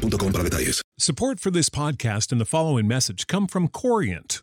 para detalles. Support for this podcast and the following message come from Corient.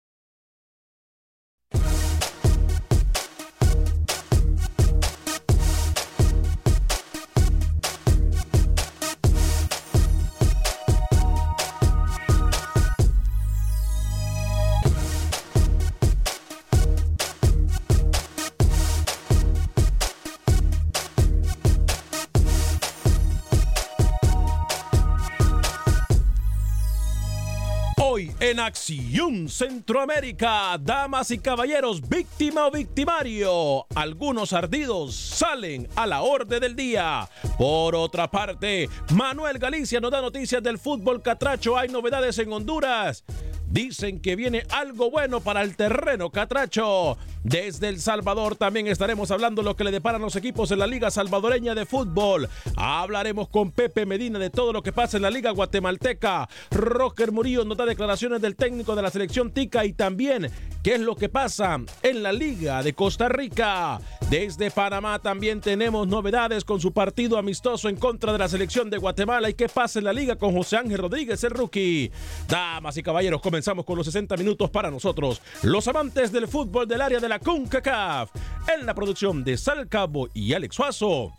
En Acción Centroamérica, damas y caballeros, víctima o victimario, algunos ardidos salen a la orden del día. Por otra parte, Manuel Galicia nos da noticias del fútbol catracho, hay novedades en Honduras. Dicen que viene algo bueno para el terreno catracho. Desde El Salvador también estaremos hablando lo que le deparan los equipos en la Liga Salvadoreña de Fútbol. Hablaremos con Pepe Medina de todo lo que pasa en la Liga Guatemalteca. Roger Murillo nos da declaraciones del técnico de la selección Tica y también qué es lo que pasa en la Liga de Costa Rica. Desde Panamá también tenemos novedades con su partido amistoso en contra de la selección de Guatemala y qué pasa en la Liga con José Ángel Rodríguez, el rookie. Damas y caballeros, comenzamos con los 60 minutos para nosotros, los amantes del fútbol del área de la CONCACAF, en la producción de Sal Cabo y Alex Suazo.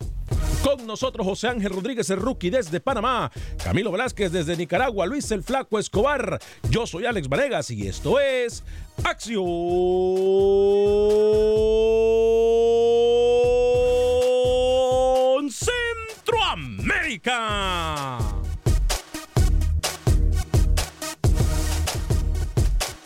Con nosotros José Ángel Rodríguez, el rookie desde Panamá, Camilo Velázquez desde Nicaragua, Luis el Flaco Escobar, yo soy Alex Vanegas y esto es Acción Centroamérica.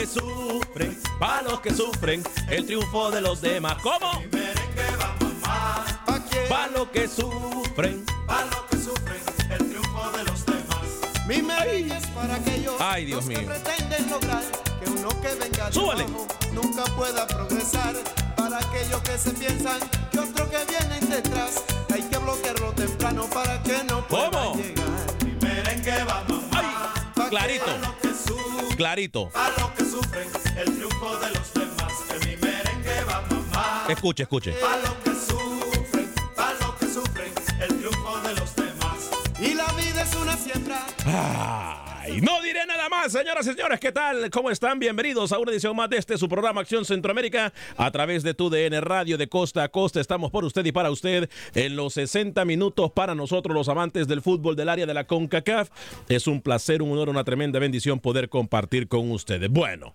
Que sufren, pa' los que sufren, el triunfo de los demás. ¿Cómo? mi merengue va mamá, pa' que Pa' los que sufren. pa' lo que sufren, el triunfo de los demás. mi merengue es para aquellos Ay, Dios los que mío. pretenden lograr que un súbale. trabajo nunca pueda progresar. Para aquellos que se piensan que otro que viene detrás, hay que bloquearlo temprano para que no pueda ¿Cómo? llegar. Mi merengue va mamá. Ay, clarito, clarito. a lo que sufren, el triunfo de los demás. Que mi merengue va mamá. Escuche, escuche. A lo que sufren, a lo que sufren, el triunfo de los demás. Y la vida es una siembra. No diré nada más, señoras y señores. ¿Qué tal? ¿Cómo están? Bienvenidos a una edición más de este su programa Acción Centroamérica a través de tu DN Radio de costa a costa. Estamos por usted y para usted en los 60 minutos para nosotros, los amantes del fútbol del área de la CONCACAF. Es un placer, un honor, una tremenda bendición poder compartir con ustedes. Bueno.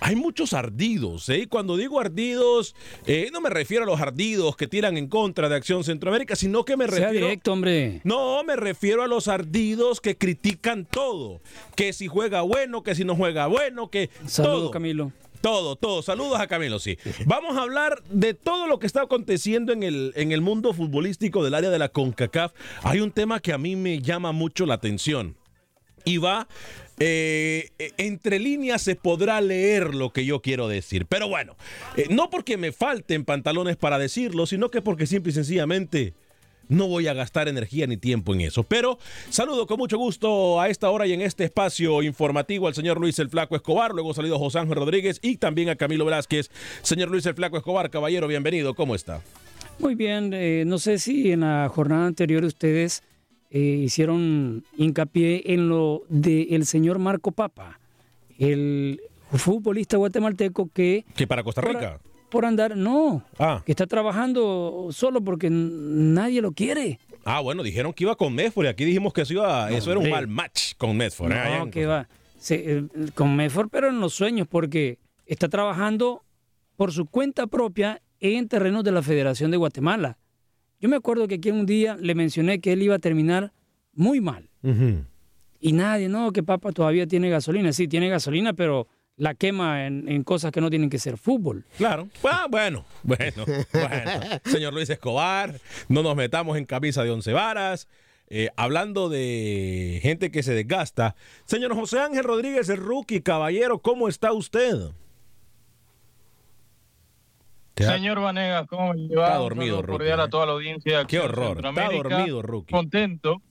Hay muchos ardidos, ¿eh? Y Cuando digo ardidos, eh, no me refiero a los ardidos que tiran en contra de Acción Centroamérica, sino que me Sea refiero... directo, hombre. No, me refiero a los ardidos que critican todo. Que si juega bueno, que si no juega bueno, que Saludos, todo. Camilo. Todo, todo. Saludos a Camilo, sí. Vamos a hablar de todo lo que está aconteciendo en el, en el mundo futbolístico del área de la CONCACAF. Hay un tema que a mí me llama mucho la atención. Y va, eh, eh, entre líneas se podrá leer lo que yo quiero decir. Pero bueno, eh, no porque me falten pantalones para decirlo, sino que porque simple y sencillamente no voy a gastar energía ni tiempo en eso. Pero saludo con mucho gusto a esta hora y en este espacio informativo al señor Luis el Flaco Escobar, luego salido José Ángel Rodríguez y también a Camilo Velázquez. Señor Luis el Flaco Escobar, caballero, bienvenido, ¿cómo está? Muy bien, no sé si en la jornada anterior ustedes eh, hicieron hincapié en lo del señor Marco Papa, el futbolista guatemalteco que ¿Que para Costa Rica? por andar, no, Ah. que está trabajando solo porque nadie lo quiere. Ah, bueno, dijeron que iba con Medford y aquí dijimos que eso, iba, eso era un mal match con Medford. ¿eh? No, que va. Se- eh, con Medford, pero en los sueños, porque está trabajando por su cuenta propia en terrenos de la Federación de Guatemala. Yo me acuerdo que aquí un día le mencioné que él iba a terminar muy mal. Y nadie, no, que papá todavía tiene gasolina. Sí, tiene gasolina, pero la quema en, en cosas que no tienen que ser fútbol. Claro. Ah, bueno, bueno, bueno. Señor Luis Escobar, no nos metamos en camisa de once varas. Eh, hablando de gente que se desgasta. Señor José Ángel Rodríguez, el rookie, caballero, ¿cómo está usted? Señor Vanegas, ¿cómo me lleva? Está dormido, Rookie, cordial ¿eh? a toda la audiencia. Qué horror. Está dormido, Rookie. Contento.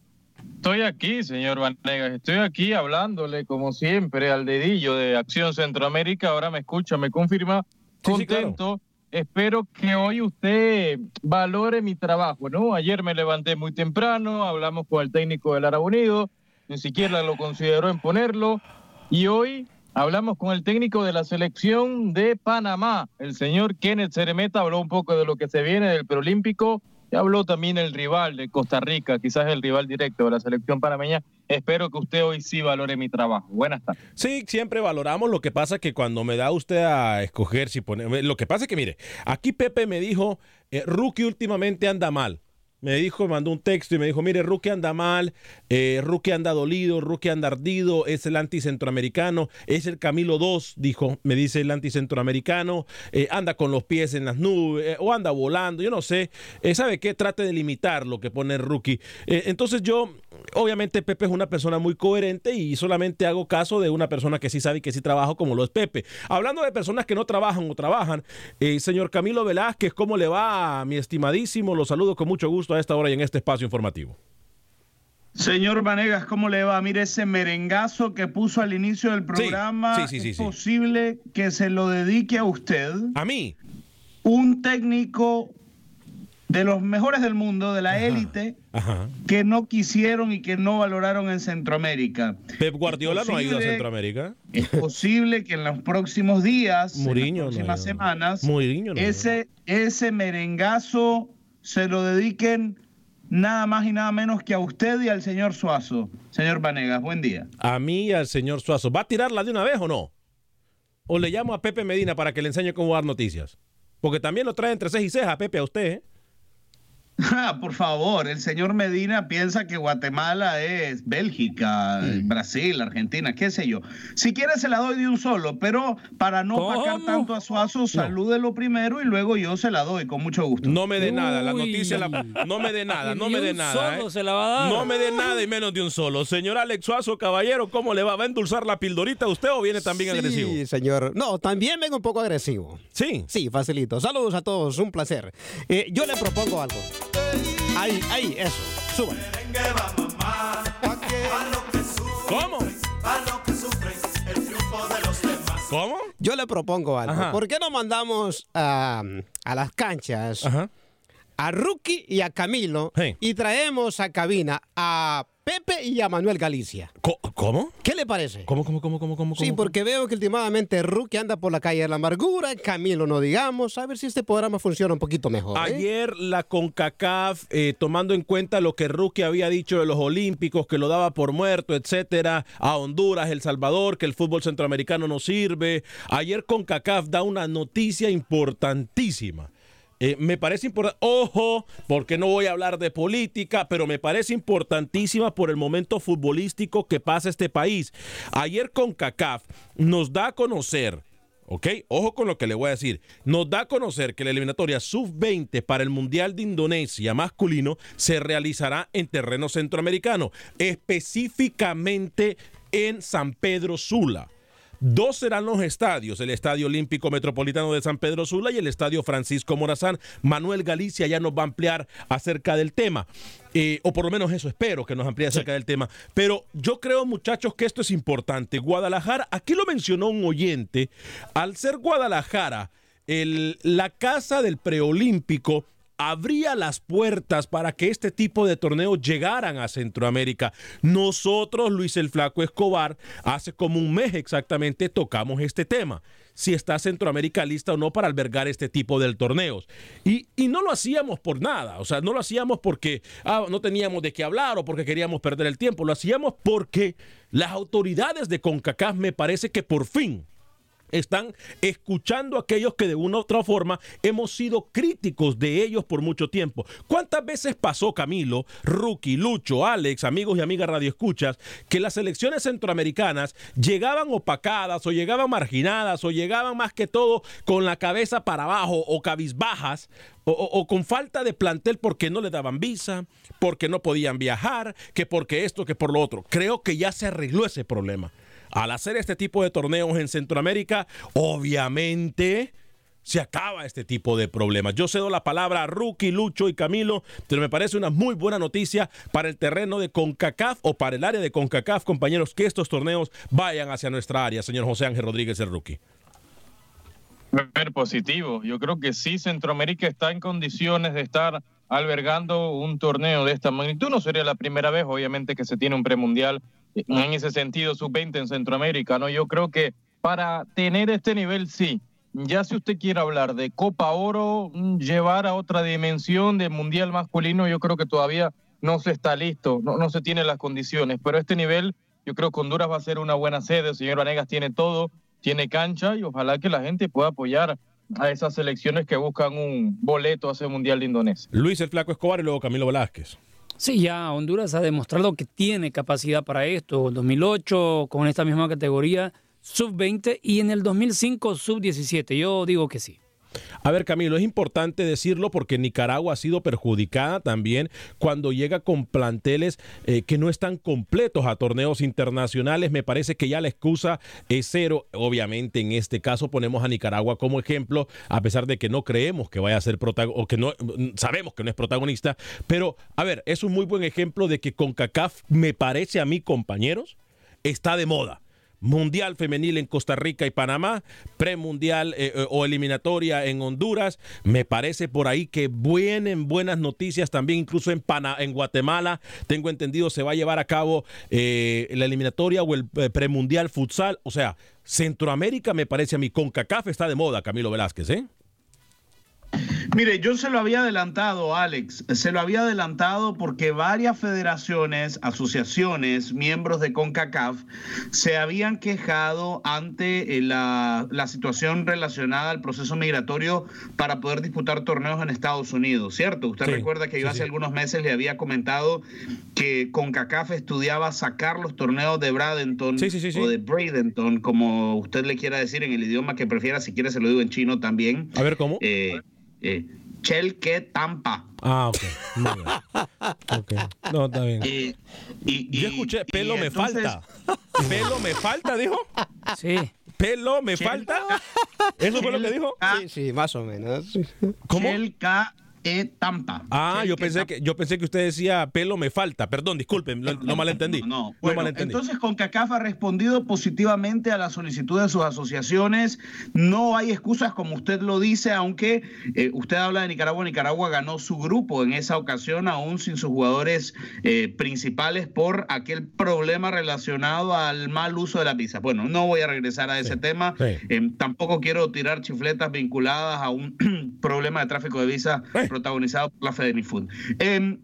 Estoy aquí, señor Vanegas. Estoy aquí hablándole, como siempre, al dedillo de Acción Centroamérica. Ahora me escucha, me confirma. Sí, sí, Contento. Espero que hoy usted valore mi trabajo, ¿no? Ayer me levanté muy temprano, hablamos con el técnico del Árabe Unido, ni siquiera lo consideró en ponerlo. Y hoy hablamos con el técnico de la selección de Panamá, el señor Kenneth Ceremeta, habló un poco de lo que se viene del preolímpico y habló también el rival de Costa Rica, quizás el rival directo de la selección panameña. Espero que usted hoy sí valore mi trabajo. Buenas tardes. Sí, siempre valoramos. Lo que pasa que cuando me da usted a escoger si pone. Lo que pasa que, mire, aquí Pepe me dijo: eh, Rookie últimamente anda mal. Me dijo, mandó un texto y me dijo: Mire, Rookie anda mal, eh, anda dolido, Rookie anda ardido, es el anticentroamericano, es el Camilo 2, dijo, me dice el anticentroamericano, eh, anda con los pies en las nubes eh, o anda volando, yo no sé. Eh, ¿Sabe qué? Trate de limitar lo que pone Rookie. Eh, entonces, yo, obviamente, Pepe es una persona muy coherente y solamente hago caso de una persona que sí sabe y que sí trabaja como lo es Pepe. Hablando de personas que no trabajan o trabajan, señor Camilo Velázquez, ¿cómo le va, mi estimadísimo? Lo saludo con mucho gusto a esta hora y en este espacio informativo. Señor Vanegas, ¿cómo le va? Mire ese merengazo que puso al inicio del programa. sí, sí, sí, ¿Es posible que se lo dedique a usted? A mí. Un técnico de los mejores del mundo, de la élite, Ajá. que no quisieron y que no valoraron en Centroamérica. Pep Guardiola no ha ido a Centroamérica. Es posible que en los próximos días, Mourinho en las próximas semanas, Mourinho no ese, ese merengazo se lo dediquen nada más y nada menos que a usted y al señor Suazo. Señor Vanegas, buen día. A mí y al señor Suazo. ¿Va a tirarla de una vez o no? ¿O le llamo a Pepe Medina para que le enseñe cómo dar noticias? Porque también lo trae entre ceja y ceja, Pepe, a usted. ¿eh? Ah, por favor, el señor Medina piensa que Guatemala es Bélgica, Brasil, Argentina, qué sé yo. Si quiere se la doy de un solo, pero para no pagar tanto a Suazo, salúdelo primero y luego yo se la doy con mucho gusto. No me dé nada, la noticia la- no me dé nada, no me dé nada. ¿eh? No me dé nada y menos de un solo. Señor Alex Suazo, caballero, ¿cómo le va? ¿Va a endulzar la pildorita usted o viene también agresivo? Sí, señor. No, también vengo un poco agresivo. Sí. Sí, facilito. Saludos a todos, un placer. Eh, yo le propongo algo. Ahí, ahí, eso. Súbale. ¿Cómo? ¿Cómo? Yo le propongo algo. Ajá. ¿Por qué no mandamos a, a las canchas a Rookie y a Camilo y traemos a cabina a Pepe y a Manuel Galicia? ¿Cómo? ¿Qué le parece? ¿Cómo, cómo, cómo, cómo, cómo? Sí, porque veo que últimamente Rookie anda por la calle de la amargura, Camilo no digamos. A ver si este programa funciona un poquito mejor. ¿eh? Ayer la CONCACAF, eh, tomando en cuenta lo que Rookie había dicho de los Olímpicos, que lo daba por muerto, etcétera, a Honduras, El Salvador, que el fútbol centroamericano no sirve. Ayer CONCACAF da una noticia importantísima. Eh, me parece importante, ojo, porque no voy a hablar de política, pero me parece importantísima por el momento futbolístico que pasa este país. Ayer CONCACAF nos da a conocer ¿Ok? Ojo con lo que le voy a decir. Nos da a conocer que la eliminatoria sub-20 para el Mundial de Indonesia masculino se realizará en terreno centroamericano, específicamente en San Pedro Sula. Dos serán los estadios, el Estadio Olímpico Metropolitano de San Pedro Sula y el Estadio Francisco Morazán. Manuel Galicia ya nos va a ampliar acerca del tema, eh, o por lo menos eso espero que nos amplíe acerca del tema. Pero yo creo, muchachos, que esto es importante. Guadalajara, aquí lo mencionó un oyente, al ser Guadalajara el- la casa del preolímpico, abría las puertas para que este tipo de torneos llegaran a Centroamérica. Nosotros, Luis el Flaco Escobar, hace como un mes exactamente tocamos este tema. Si está Centroamérica lista o no para albergar este tipo de torneos. Y, y no lo hacíamos por nada, o sea, no lo hacíamos porque ah, no teníamos de qué hablar o porque queríamos perder el tiempo, lo hacíamos porque las autoridades de CONCACAF me parece que por fin están escuchando a aquellos que de una u otra forma hemos sido críticos de ellos por mucho tiempo. ¿Cuántas veces pasó Camilo, Rookie, Lucho, Alex, amigos y amigas radioescuchas, que las elecciones centroamericanas llegaban opacadas o llegaban marginadas o llegaban más que todo con la cabeza para abajo o cabizbajas o, o- o con falta de plantel porque no le daban visa, porque no podían viajar, que porque esto, que por lo otro? Creo que ya se arregló ese problema. Al hacer este tipo de torneos en Centroamérica, obviamente se acaba este tipo de problemas. Yo cedo la palabra a Rookie, Lucho y Camilo, pero me parece una muy buena noticia para el terreno de CONCACAF o para el área de CONCACAF, compañeros, que estos torneos vayan hacia nuestra área, señor José Ángel Rodríguez, el Rookie. Ver positivo. Yo creo que sí, Centroamérica está en condiciones de estar albergando un torneo de esta magnitud. No sería la primera vez, obviamente, que se tiene un premundial en ese sentido sub-20 en Centroamérica. ¿no? Yo creo que para tener este nivel, sí. Ya si usted quiere hablar de Copa Oro, mm, llevar a otra dimensión de Mundial masculino, yo creo que todavía no se está listo, no, no se tiene las condiciones. Pero este nivel, yo creo que Honduras va a ser una buena sede. El señor Vanegas tiene todo, tiene cancha y ojalá que la gente pueda apoyar a esas selecciones que buscan un boleto a ese Mundial de Indonesia. Luis el Flaco Escobar y luego Camilo Velázquez. Sí, ya Honduras ha demostrado que tiene capacidad para esto. En 2008 con esta misma categoría, sub-20 y en el 2005 sub-17. Yo digo que sí. A ver, Camilo, es importante decirlo porque Nicaragua ha sido perjudicada también cuando llega con planteles eh, que no están completos a torneos internacionales. Me parece que ya la excusa es cero. Obviamente, en este caso ponemos a Nicaragua como ejemplo, a pesar de que no creemos que vaya a ser protagonista, que no sabemos que no es protagonista. Pero, a ver, es un muy buen ejemplo de que con CACAF, me parece a mí, compañeros, está de moda. Mundial femenil en Costa Rica y Panamá, premundial eh, eh, o eliminatoria en Honduras. Me parece por ahí que vienen buenas noticias también, incluso en, Pana- en Guatemala. Tengo entendido se va a llevar a cabo eh, la eliminatoria o el eh, premundial futsal. O sea, Centroamérica me parece a mí, con CACAF está de moda, Camilo Velázquez, ¿eh? Mire, yo se lo había adelantado, Alex, se lo había adelantado porque varias federaciones, asociaciones, miembros de CONCACAF se habían quejado ante eh, la, la situación relacionada al proceso migratorio para poder disputar torneos en Estados Unidos, ¿cierto? Usted Sí, recuerda que yo sí, hace sí. algunos meses le había comentado que CONCACAF estudiaba sacar los torneos de Bradenton o de Bradenton, como usted le quiera decir en el idioma que prefiera, si quiere se lo digo en chino también. A ver, ¿cómo? Eh, eh, Chelke Tampa. Ah, ok. Muy bien. Ok. No, está bien. Y, y- Yo y- escuché, pelo y me entonces- falta. Pelo me falta, dijo. Sí. Pelo me falta. ¿Eso fue lo que dijo? Sí, sí, más o menos. ¿Cómo? Chelka e Tampa. Ah, yo pensé que yo pensé que usted decía pelo me falta. Perdón, disculpen, lo, lo malentendí. No, no. Bueno, malentendí. entonces CONCACAF ha respondido positivamente a la solicitud de sus asociaciones. No hay excusas, como usted lo dice, aunque eh, usted habla de Nicaragua. Nicaragua ganó su grupo en esa ocasión, aún sin sus jugadores eh, principales, por aquel problema relacionado al mal uso de la visa. Bueno, no voy a regresar a ese tema. sí. Eh, tampoco quiero tirar chifletas vinculadas a un problema de tráfico de visa Eh. Protagonizado por la Federifood. Eh,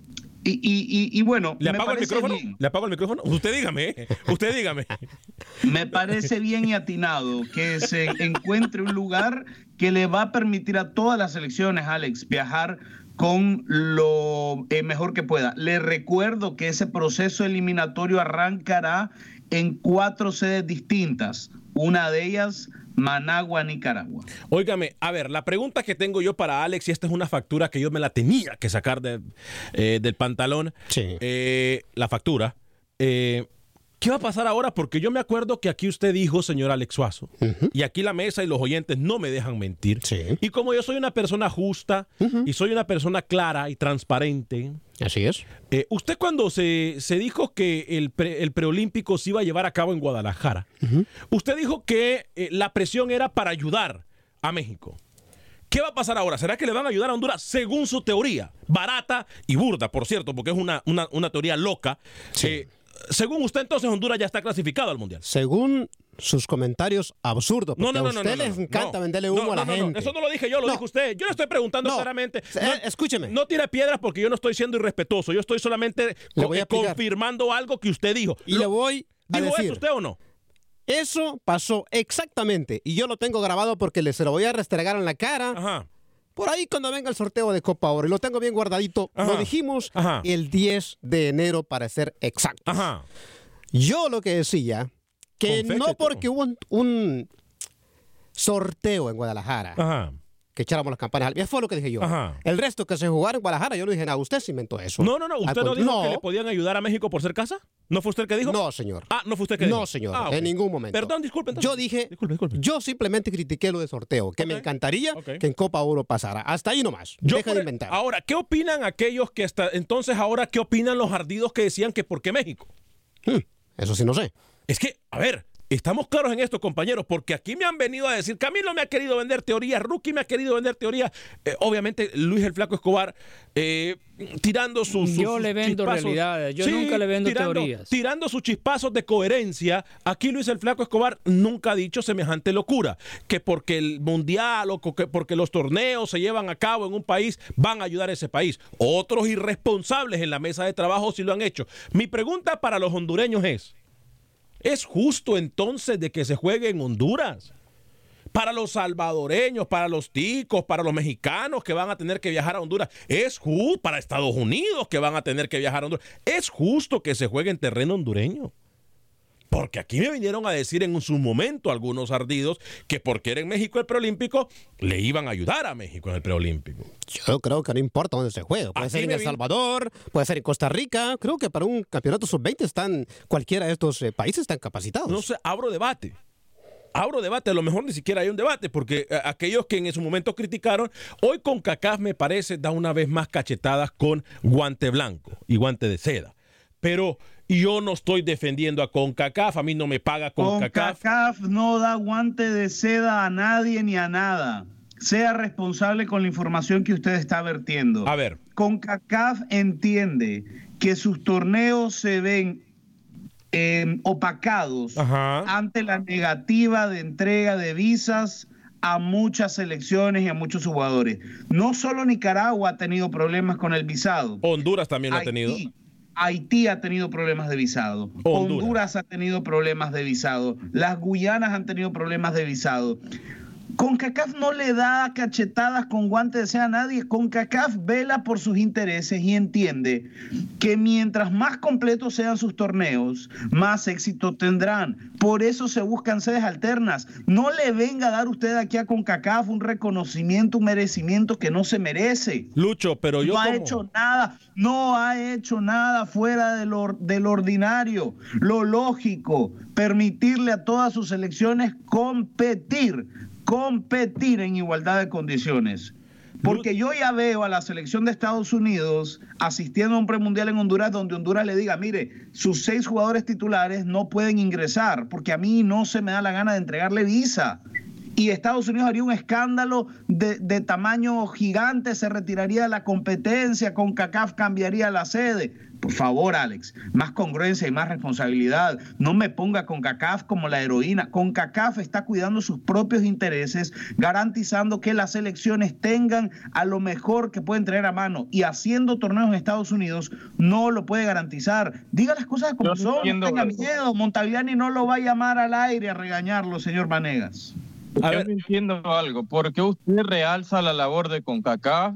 y, y- y- y bueno, ¿Le me apago el micrófono? bien. ¿Le apago el micrófono? Usted dígame, eh. usted dígame. Me parece bien y atinado que se encuentre un lugar que le va a permitir a todas las elecciones, Alex, viajar con lo eh, mejor que pueda. Le recuerdo que ese proceso eliminatorio arrancará en cuatro sedes distintas. Una de ellas, Managua, Nicaragua. Óigame, a ver, la pregunta que tengo yo para Alex, y esta es una factura que yo me la tenía que sacar de- eh, del pantalón, Sí. eh, la factura. eh, ¿Qué va a pasar ahora? Porque yo me acuerdo que aquí usted dijo, señor Alex Suazo, y aquí la mesa y los oyentes no me dejan mentir. Sí. Y como yo soy una persona justa y soy una persona clara y transparente, Así es. eh, usted cuando se, se dijo que el, pre- el preolímpico se iba a llevar a cabo en Guadalajara, usted dijo que eh, la presión era para ayudar a México. ¿Qué va a pasar ahora? ¿Será que le van a ayudar a Honduras según su teoría? Barata y burda, por cierto, porque es una, una, una teoría loca. Eh, según usted, entonces Honduras ya está clasificado al Mundial. Según sus comentarios absurdos, No, porque no, no, a no, usted no, no, les encanta venderle humo a la no, no. gente. Eso no lo dije yo, lo dijo usted. Yo le estoy preguntando claramente. Eh, escúcheme. No tire piedras porque yo no estoy siendo irrespetuoso. Yo estoy solamente co- a eh, confirmando algo que usted dijo. Y Lo- le voy a ¿Dijo decir. eso usted o no? Eso pasó exactamente. Y yo lo tengo grabado porque le se lo voy a restregar en la cara. Ajá. Por ahí cuando venga el sorteo de Copa Oro. Y lo tengo bien guardadito. Ajá. Lo dijimos Ajá. el 10 de enero para ser exactos. Ajá. Yo lo que decía, que no porque hubo un, un sorteo en Guadalajara, que echáramos las campanas. Eso fue lo que dije yo. Ajá. El resto que se jugara en Guadalajara, yo no dije nada. Usted se inventó eso. No, no, no. ¿Usted Al no dijo que le podían ayudar a México por ser casa? ¿No fue usted el que dijo? No, señor. Ah, no fue usted que dijo. No, señor, Ah, en ningún momento. Perdón, disculpe. entonces. Yo dije, Disculpe, disculpe. yo simplemente critiqué lo de sorteo, que me encantaría que en Copa Oro pasara. Hasta ahí nomás. Yo Deja de inventar. Ahora, ¿qué opinan aquellos que hasta entonces ahora qué opinan los ardidos que decían que por qué México? Hmm, Eso sí no sé. Es que, a ver, estamos claros en esto, compañeros, porque aquí me han venido a decir, Camilo me ha querido vender teorías, Rookie me ha querido vender teorías, eh, obviamente Luis el Flaco Escobar eh, tirando sus, sus- Yo le vendo chispazos. realidades, yo nunca le vendo tirando, teorías. Tirando sus chispazos de coherencia, aquí Luis el Flaco Escobar nunca ha dicho semejante locura, que porque el mundial o que porque los torneos se llevan a cabo en un país van a ayudar a ese país. Otros irresponsables en la mesa de trabajo sí lo han hecho. Mi pregunta para los hondureños es, ¿Es justo entonces de que se juegue en Honduras? Para los salvadoreños, para los ticos, para los mexicanos que van a tener que viajar a Honduras, es justo, para Estados Unidos que van a tener que viajar a Honduras, es justo que se juegue en terreno hondureño. Porque aquí me vinieron a decir en su momento algunos ardidos que porque era en México el preolímpico, le iban a ayudar a México en el preolímpico. Yo creo que no importa dónde se juegue. Puede Aquí ser en El Salvador, puede ser en Costa Rica. Creo que para un campeonato sub-20 están, cualquiera de estos eh, países están capacitados. No sé, abro debate. Abro debate, a lo mejor ni siquiera hay un debate, porque eh, aquellos que en su momento criticaron, hoy con CACAF me parece da una vez más cachetadas con guante blanco y guante de seda. Pero yo no estoy defendiendo a CONCACAF, a mí no me paga CONCACAF. CONCACAF no da guante de seda a nadie ni a nada. Sea responsable con la información que usted está vertiendo. A ver. CONCACAF entiende que sus torneos se ven eh, opacados Ajá. ante la negativa de entrega de visas a muchas selecciones y a muchos jugadores. No solo Nicaragua ha tenido problemas con el visado. Honduras también lo ha tenido. Haití ha tenido problemas de visado. Honduras. ha tenido problemas de visado. Las Guyanas han tenido problemas de visado. CONCACAF no le da cachetadas con guantes de a nadie. CONCACAF vela por sus intereses y entiende que mientras más completos sean sus torneos, más éxito tendrán. Por eso se buscan sedes alternas. No le venga a dar usted aquí a CONCACAF un reconocimiento, un merecimiento que no se merece. Lucho, pero yo. No ha hecho nada, no ha hecho nada fuera de lo, del ordinario. Lo lógico, permitirle a todas sus elecciones competir competir en igualdad de condiciones. Porque yo ya veo a la selección de Estados Unidos asistiendo a un premundial en Honduras donde Honduras le diga, mire, sus seis jugadores titulares no pueden ingresar porque a mí no se me da la gana de entregarle visa. Y Estados Unidos haría un escándalo de, de tamaño gigante, se retiraría de la competencia, con CACAF cambiaría la sede. Por favor, Alex, más congruencia y más responsabilidad. No me ponga con CACAF como la heroína. Con CACAF está cuidando sus propios intereses, garantizando que las elecciones tengan a lo mejor que pueden traer a mano. Y haciendo torneos en Estados Unidos no lo puede garantizar. Diga las cosas como son, no tenga miedo. Montagliani no lo va a llamar al aire a regañarlo, señor Vanegas. A ver, entiendo algo. ¿Por qué usted realza la labor de CONCACAF?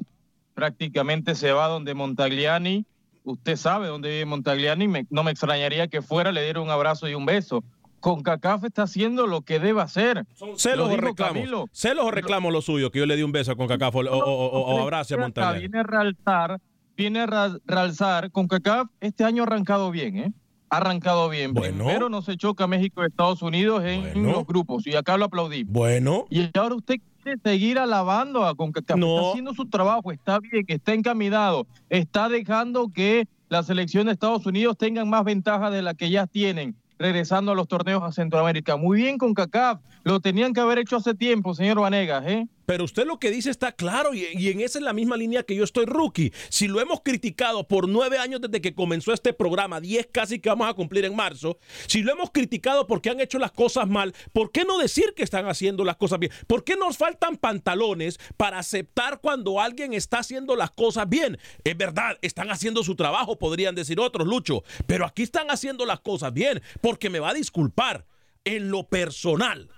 Prácticamente se va donde Montagliani usted sabe dónde vive Montagliani, no me extrañaría que fuera, le diera un abrazo y un beso. Con CACAF está haciendo lo que debe hacer. Son celos o reclamos. Celos o reclamos lo suyo, que yo le di un beso con CACAF o, o, abrazo a Montagliani. Viene a realzar, viene a realzar, con CACAF este año ha arrancado bien, ¿eh? Ha arrancado bien. Bueno. Primero no se choca México y Estados Unidos en los grupos y acá lo aplaudí. Bueno. Y ahora usted seguir alabando a CONCACAF. Está haciendo su trabajo, está bien, está encaminado, está dejando que la selección de Estados Unidos tengan más ventaja de la que ya tienen regresando a los torneos a Centroamérica. Muy bien con CACAF, lo tenían que haber hecho hace tiempo, señor Vanegas, ¿eh? Pero usted lo que dice está claro y, en esa es la misma línea que yo estoy rookie. Si lo hemos criticado por nueve años desde que comenzó este programa, diez casi que vamos a cumplir en marzo, si lo hemos criticado porque han hecho las cosas mal, ¿por qué no decir que están haciendo las cosas bien? ¿Por qué nos faltan pantalones para aceptar cuando alguien está haciendo las cosas bien? Es verdad, están haciendo su trabajo, podrían decir otros, Lucho, pero aquí están haciendo las cosas bien, porque me va a disculpar en lo personal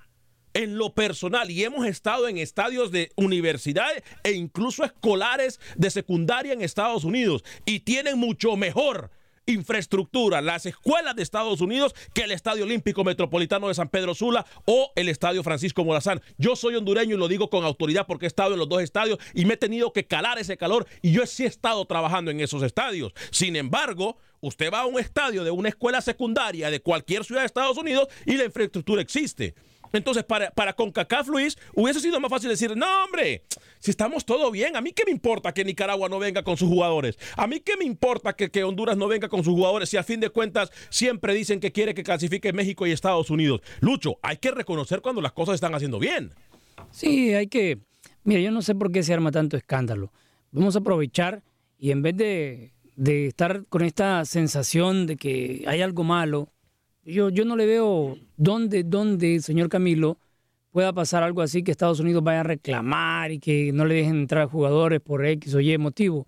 en lo personal y hemos estado en estadios de universidades e incluso escolares de secundaria en Estados Unidos y tienen mucho mejor infraestructura las escuelas de Estados Unidos que el Estadio Olímpico Metropolitano de San Pedro Sula o el Estadio Francisco Morazán. Yo soy hondureño y lo digo con autoridad porque he estado en los dos estadios y me he tenido que calar ese calor y yo sí he estado trabajando en esos estadios. Sin embargo, usted va a un estadio de una escuela secundaria de cualquier ciudad de Estados Unidos y la infraestructura existe. Entonces, para, para CONCACAF, Luis, hubiese sido más fácil decir, no, hombre, si estamos todo bien, a mí qué me importa que Nicaragua no venga con sus jugadores, a mí qué me importa que, que Honduras no venga con sus jugadores, si a fin de cuentas siempre dicen que quiere que clasifique México y Estados Unidos. Lucho, hay que reconocer cuando las cosas están haciendo bien. Sí, hay que... Mira, yo no sé por qué se arma tanto escándalo. Vamos a aprovechar y en vez de, de estar con esta sensación de que hay algo malo, yo, yo no le veo dónde, dónde, señor Camilo, pueda pasar algo así que Estados Unidos vaya a reclamar y que no le dejen entrar jugadores por X o Y motivo.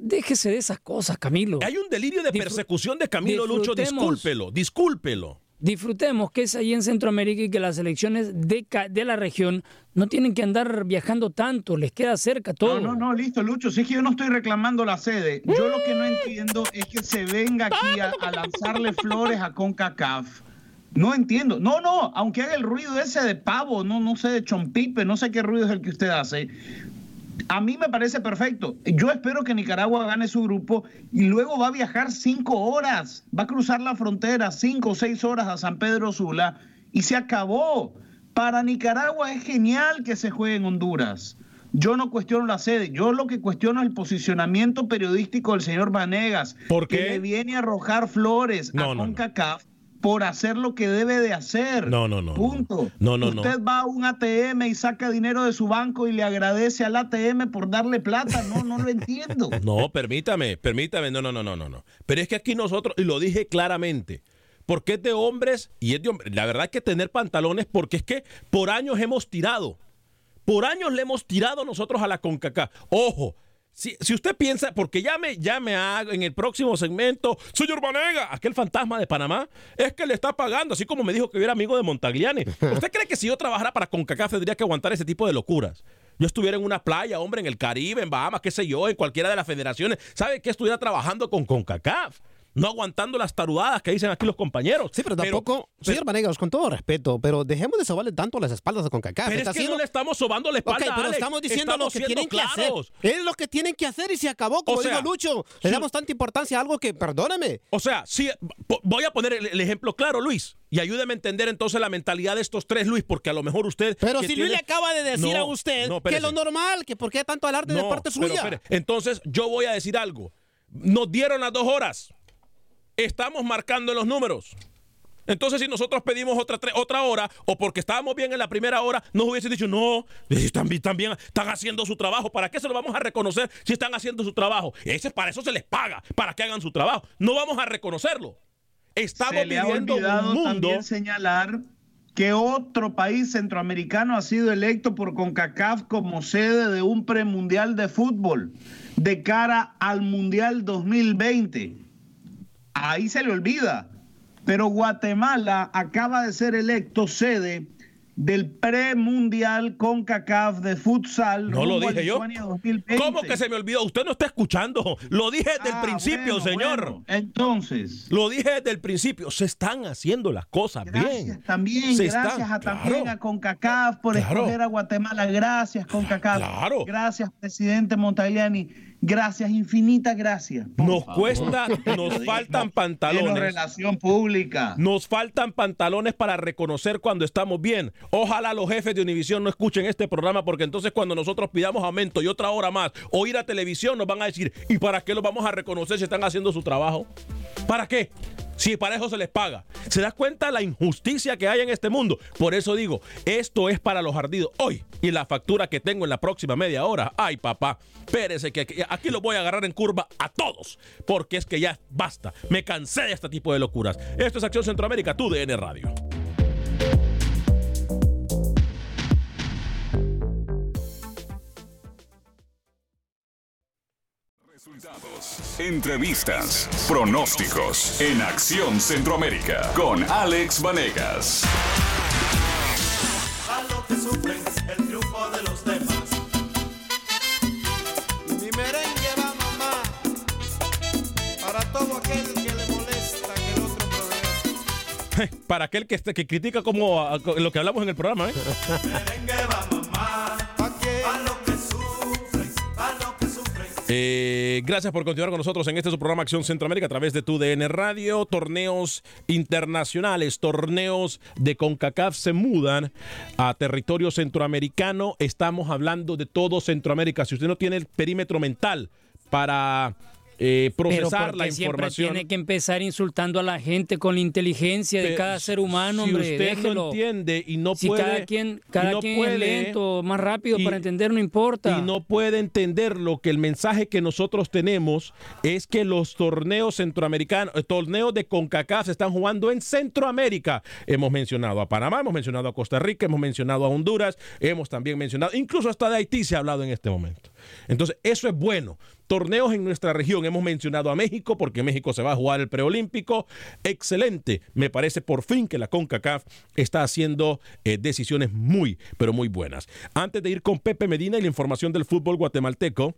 déjese de esas cosas, Camilo. Hay un delirio de persecución de Camilo Lucho, discúlpelo, discúlpelo disfrutemos que es ahí en Centroamérica y que las elecciones de, de la región no tienen que andar viajando tanto, les queda cerca todo. No, no, no, listo, Lucho. Si es que yo no estoy reclamando la sede. Yo lo que no entiendo es que se venga aquí a, a lanzarle flores a CONCACAF. No entiendo. No, no, aunque haga el ruido ese de pavo, no, no sé, de chompipe, no sé qué ruido es el que usted hace. A mí me parece perfecto. Yo espero que Nicaragua gane su grupo y luego va a viajar cinco horas, va a cruzar la frontera cinco o seis horas a San Pedro Sula y se acabó. Para Nicaragua es genial que se juegue en Honduras. Yo no cuestiono la sede, yo lo que cuestiono es el posicionamiento periodístico del señor Vanegas, porque que le viene a arrojar flores a CONCACAF por hacer lo que debe de hacer. No, no, no. Punto. No, no, Usted va a un ATM y saca dinero de su banco y le agradece al ATM por darle plata. No, no lo entiendo. No, permítame, permítame. No, no, no, no, no. Pero es que aquí nosotros, y lo dije claramente, porque es de hombres y es de hombres. La verdad es que tener pantalones, porque es que por años hemos tirado Por años le hemos tirado nosotros a la CONCACAF. Ojo, si, si, usted piensa, porque ya me, ya me hago en el próximo segmento, señor Vanega, aquel fantasma de Panamá, es que le está pagando, así como me dijo que yo era amigo de Montagliani. ¿Usted cree que si yo trabajara para CONCACAF tendría que aguantar ese tipo de locuras? Yo estuviera en una playa, hombre, en el Caribe, en Bahamas, qué sé yo, en cualquiera de las federaciones. ¿Sabe que estuviera trabajando con CONCACAF? No aguantando las tarudadas que dicen aquí los compañeros. Sí, pero tampoco, señor Vanegas, con todo respeto, pero dejemos de sobarle tanto las espaldas a CONCACAF. Pero es que no le estamos sobando la espalda, Ok, pero Alex. estamos diciendo Estamos lo que tienen claros. que hacer. Es lo que tienen que hacer y se acabó, como O sea, dijo Lucho. Le damos tanta importancia a algo que, perdóneme. O sea, sí, voy a poner el, el ejemplo claro, Luis, y ayúdeme a entender entonces la mentalidad de estos tres, Luis, porque a lo mejor usted... Pero si Luis le acaba de decir No, a usted no, que lo normal, que por qué tanto alarde de parte pero suya. Entonces, yo voy a decir algo. Nos dieron las dos horas. Estamos marcando los números. Entonces, si nosotros pedimos otra, hora, o porque estábamos bien en la primera hora, nos hubiesen dicho, no, están, están bien, están haciendo su trabajo. ¿Para qué se lo vamos a reconocer si están haciendo su trabajo? Ese, para eso se les paga, para que hagan su trabajo. No vamos a reconocerlo. Estamos Se le ha viviendo olvidado un mundo. también señalar que otro país centroamericano ha sido electo por CONCACAF como sede de un premundial de fútbol de cara al Mundial 2020. Ahí se le olvida. Pero Guatemala acaba de ser electo sede del premundial CONCACAF de futsal. No lo dije yo. Lituania 2020. ¿Cómo que se me olvidó? Usted no está escuchando. Lo dije desde el Ah, principio, bueno, señor. bueno. Entonces. Lo dije desde el principio. Se están haciendo las cosas bien. También, Se gracias están- a también claro. a CONCACAF por Claro. escoger a Guatemala. Gracias, CONCACAF. Claro. Gracias, presidente Montagliani. Gracias, infinitas gracias. Nos cuesta, nos faltan pantalones. relación pública. Nos faltan pantalones para reconocer cuando estamos bien. Ojalá los jefes de Univisión no escuchen este programa porque entonces cuando nosotros pidamos aumento y otra hora más o ir a televisión nos van a decir, ¿y para qué los vamos a reconocer si están haciendo su trabajo? ¿Para qué? Si para eso se les paga. ¿Se das cuenta la injusticia que hay en este mundo? Por eso digo, esto es para los ardidos hoy. Y la factura que tengo en la próxima media hora, ay papá, espérese que aquí, aquí los voy a agarrar en curva a todos. Porque es que ya basta. Me cansé de este tipo de locuras. Esto es Acción Centroamérica, tu DN Radio. Entrevistas, pronósticos en Acción Centroamérica con Alex Vanegas. A lo que sufren el triunfo de los demás. Mi merengue va mamá para todo aquel que le molesta que el otro progrese. Para aquel que, este- que critica como a- co- lo que hablamos en el programa, ¿eh? Merengue va mamá. Eh, gracias por continuar con nosotros en este su programa Acción Centroamérica a través de tu DN Radio. Torneos internacionales, torneos de CONCACAF se mudan a territorio centroamericano. Estamos hablando de todo Centroamérica. Si usted no tiene el perímetro mental para eh, procesar la siempre información. tiene que empezar insultando a la gente con la inteligencia de cada ser humano, si hombre, usted déjelo. no entiende y no si puede cada quien, cada no quien puede- es lento, más rápido y- para entender, no importa. y no puede entender lo que el mensaje que nosotros tenemos es que los torneos centroamericanos, eh, torneos de CONCACAF se están jugando en Centroamérica. Hemos mencionado a Panamá, hemos mencionado a Costa Rica, hemos mencionado a Honduras, hemos también mencionado, incluso hasta de Haití se ha hablado en este momento. Entonces, eso es bueno. Torneos en nuestra región, hemos mencionado a México porque México se va a jugar el preolímpico. Excelente. Me parece por fin que la CONCACAF está haciendo eh, decisiones muy, pero muy buenas. Antes de ir con Pepe Medina y la información del fútbol guatemalteco,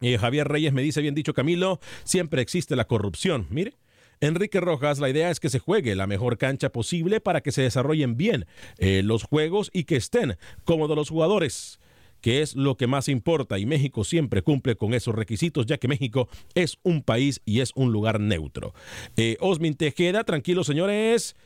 eh, Javier Reyes me dice, bien dicho Camilo, siempre existe la corrupción. Mire. Enrique Rojas, la idea es que se juegue la mejor cancha posible para que se desarrollen bien eh, los juegos y que estén cómodos los jugadores que es lo que más importa y México siempre cumple con esos requisitos ya que México es un país y es un lugar neutro. Eh, Osmin Tejeda, tranquilos señores,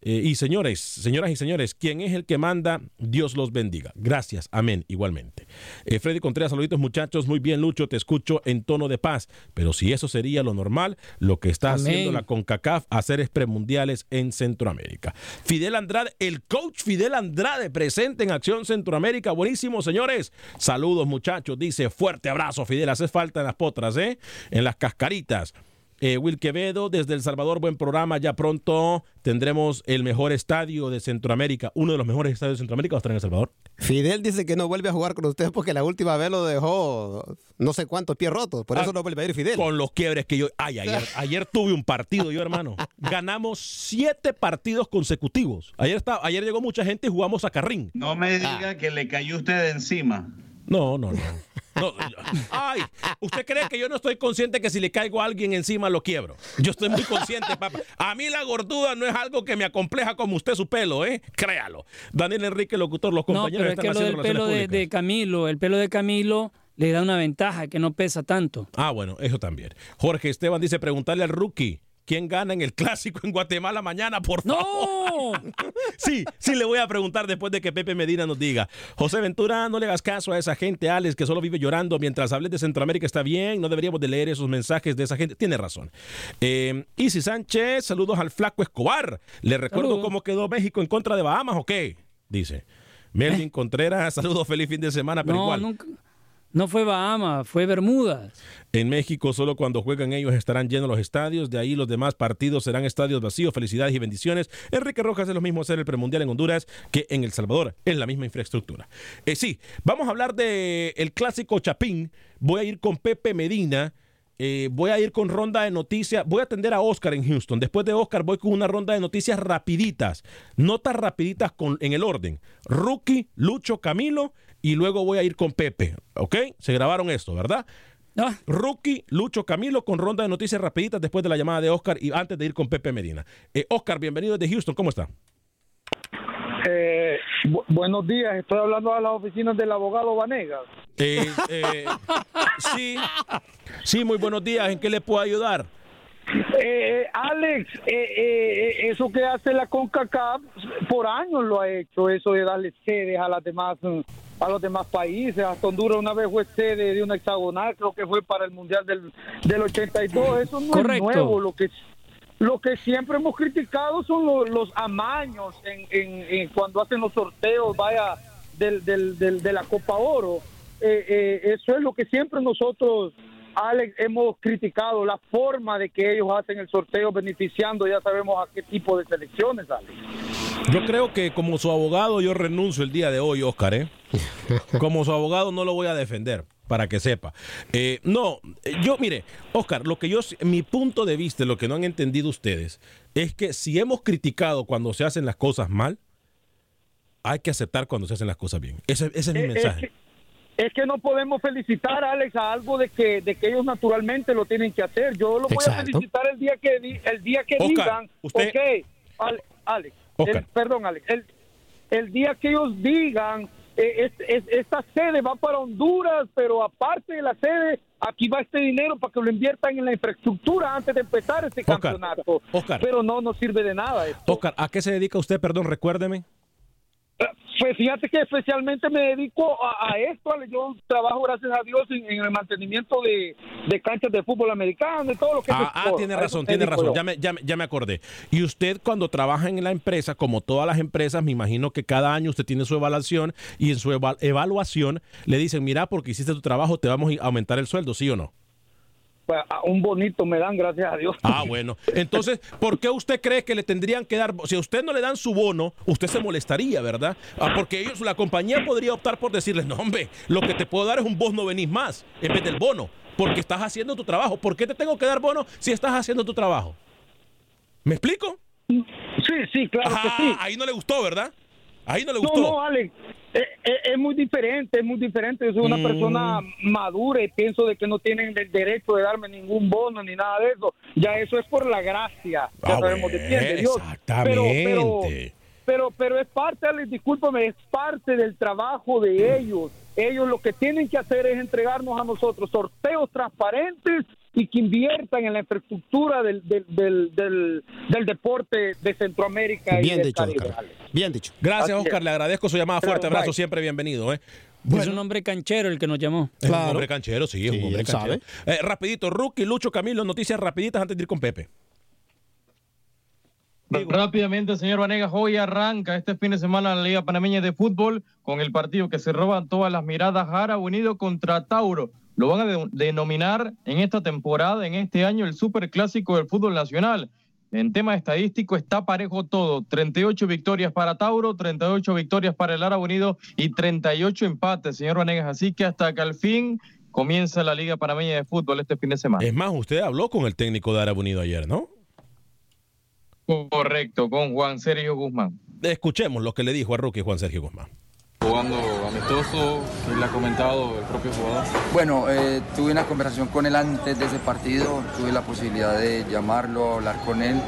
eh, y señores, señoras y señores, quien es el que manda, Dios los bendiga. Gracias, amén, igualmente. Eh, Freddy Contreras, saluditos muchachos, muy bien Lucho, te escucho en tono de paz, pero si eso sería lo normal, lo que está Amén. haciendo la CONCACAF, hacer es premundiales en Centroamérica. Fidel Andrade, el coach Fidel Andrade, presente en Acción Centroamérica, buenísimo señores. Saludos muchachos, dice, fuerte abrazo Fidel, hace falta en las potras, ¿eh? En las cascaritas. Eh, Will Quevedo, desde El Salvador, buen programa. Ya pronto tendremos el mejor estadio de Centroamérica. Uno de los mejores estadios de Centroamérica va a estar en El Salvador. Fidel dice que no vuelve a jugar con ustedes porque la última vez lo dejó no sé cuántos pies rotos. Por eso Ah, no vuelve a ir Fidel. Con los quiebres que yo. Ay, ayer, ayer tuve un partido, yo, hermano. Ganamos siete partidos consecutivos. Ayer, estaba, ayer llegó mucha gente y jugamos a Carrín. No me diga que le cayó usted encima. No, no, no. No, Ay, ¿usted cree que yo no estoy consciente que si le caigo a alguien encima lo quiebro? Yo estoy muy consciente, papá. A mí la gordura no es algo que me acompleja como usted su pelo, ¿eh? Créalo. Daniel Enrique, locutor, los No, compañeros pero es están que lo del pelo de, de Camilo, el pelo de Camilo le da una ventaja que no pesa tanto. Ah, bueno, eso también. Jorge Esteban dice, preguntarle al rookie. ¿Quién gana en el clásico en Guatemala mañana, por favor? ¡No! sí, sí le voy a preguntar después de que Pepe Medina nos diga. José Ventura, no le hagas caso a esa gente, Alex, que solo vive llorando mientras hables de Centroamérica está bien. No deberíamos de leer esos mensajes de esa gente. Tiene razón. Eh, Isi Sánchez, saludos al flaco Escobar. Le recuerdo cómo quedó México en contra de Bahamas, ¿o qué? Dice. Melvin Contreras, saludos, feliz fin de semana, pero No, igual. nunca. No fue Bahamas, fue Bermudas. En México solo cuando juegan ellos estarán llenos los estadios, de ahí los demás partidos serán estadios vacíos. Felicidades y bendiciones. Enrique Rojas es lo mismo hacer el premundial en Honduras que en El Salvador, es la misma infraestructura. Eh, sí, vamos a hablar del el clásico Chapín. Voy a ir con Pepe Medina. eh, voy a ir con ronda de noticias. Voy a atender a Oscar en Houston. Después de Oscar voy con una ronda de noticias rapiditas. Notas rapiditas con, en el orden. Rookie, Lucho, Camilo y luego voy a ir con Pepe. ¿Ok? Se grabaron esto, ¿verdad? Ah, Rookie, Lucho Camilo con ronda de noticias rapiditas después de la llamada de Oscar y antes de ir con Pepe Medina. Eh, Oscar, bienvenido desde Houston, ¿cómo está? Eh, bu- buenos días, estoy hablando a las oficinas del abogado Vanegas. Eh, eh, sí, sí, muy buenos días. ¿En qué le puedo ayudar? Eh, Alex, eh, eh, eso que hace la CONCACAF por años lo ha hecho, eso de darle sedes a las demás mm, a los demás países. Hasta Honduras una vez fue sede de una hexagonal, creo que fue para el Mundial del, del 82. Eso no Correcto. es nuevo, lo que lo que siempre hemos criticado son lo- los amaños en, en- en cuando hacen los sorteos, vaya, del, del- del- de la Copa Oro. Eh, eh, eso es lo que siempre nosotros, Alex, hemos criticado, la forma de que ellos hacen el sorteo beneficiando, ya sabemos a qué tipo de selecciones, Alex. Yo creo que como su abogado yo renuncio el día de hoy, Oscar, ¿eh? Como su abogado no lo voy a defender, para que sepa. Eh, no, eh, yo, mire, Oscar, lo que yo, mi punto de vista, lo que no han entendido ustedes, es que si hemos criticado cuando se hacen las cosas mal, hay que aceptar cuando se hacen las cosas bien. Ese, ese es mi Eh, mensaje. Que, es que no podemos felicitar, Alex, a algo de que, de que ellos naturalmente lo tienen que hacer. Yo lo voy a felicitar el día que, di- el día que Oscar, digan, usted- Ale- Alex, Oscar. el- perdón, Alex, el, el día que ellos digan, eh, es- es- esta sede va para Honduras, pero aparte de la sede, aquí va este dinero para que lo inviertan en la infraestructura antes de empezar este Oscar, campeonato. Oscar. Pero no nos sirve de nada esto. Oscar, ¿a qué se dedica usted? Perdón, recuérdeme. Pues fíjate que especialmente me dedico a, a esto. Yo trabajo, gracias a Dios, en, en el mantenimiento de, de canchas de fútbol americano y todo lo que Ah, ah, tiene razón, tiene razón. Ya me, ya, me- ya me acordé. Y usted cuando trabaja en la empresa, como todas las empresas, me imagino que cada año usted tiene su evaluación y en su eva- evaluación le dicen, mira, porque hiciste tu trabajo, te vamos a aumentar el sueldo, ¿sí o no? Pues, un bonito me dan, gracias a Dios. Ah, bueno. Entonces, ¿por qué usted cree que le tendrían que dar? Si a usted no le dan su bono, usted se molestaría, ¿verdad? Ah, porque ellos, la compañía podría optar por decirles, no, hombre, lo que te puedo dar es un vos no venís más, en vez del bono, porque estás haciendo tu trabajo. ¿Por qué te tengo que dar bono si estás haciendo tu trabajo? ¿Me explico? Sí, sí, claro Ajá, que sí. ahí no le gustó, ¿verdad? Ahí no le No, gustó. no, Alex, eh, eh, es, muy diferente, es muy diferente. Yo soy una Mm. persona madura y pienso de que no tienen el derecho de darme ningún bono ni nada de eso. Ya eso es por la gracia. Ya Ah, sabemos de quién, de bueno, Dios. exactamente. Pero, pero, pero, pero es parte, Alex, discúlpame, es parte del trabajo de ellos. Ellos lo que tienen que hacer es entregarnos a nosotros sorteos transparentes y que inviertan en la infraestructura del, del, del, del, del deporte de Centroamérica y Bien del dicho, Caribe, Oscar. Bien dicho. Gracias, Así Oscar. es. Le agradezco su llamada. Pero, Fuerte abrazo. bye. Siempre bienvenido. ¿eh? Es un hombre canchero el que nos llamó. Es un hombre canchero, sí, es Sí, un hombre canchero. Eh, rapidito, Rookie, Lucho, Camilo, noticias rapiditas antes de ir con Pepe. Rápidamente, señor Vanegas, hoy arranca este fin de semana la Liga Panameña de Fútbol con el partido que se roban todas las miradas Jara Unido contra Tauro. Lo van a denominar en esta temporada, en este año, el superclásico del fútbol nacional. En tema estadístico está parejo todo. 38 victorias para Tauro, 38 victorias para el Árabe Unido y 38 empates, señor Vanegas. Así que hasta que al fin comienza la Liga Panameña de Fútbol este fin de semana. Es más, usted habló con el técnico de Árabe Unido ayer, ¿no? Correcto, con Juan Sergio Guzmán. Escuchemos lo que le dijo a Rookie Juan Sergio Guzmán. Jugando amistoso, ¿qué le ha comentado el propio jugador? Bueno, eh, tuve una conversación con él antes de ese partido, tuve la posibilidad de llamarlo, hablar con él,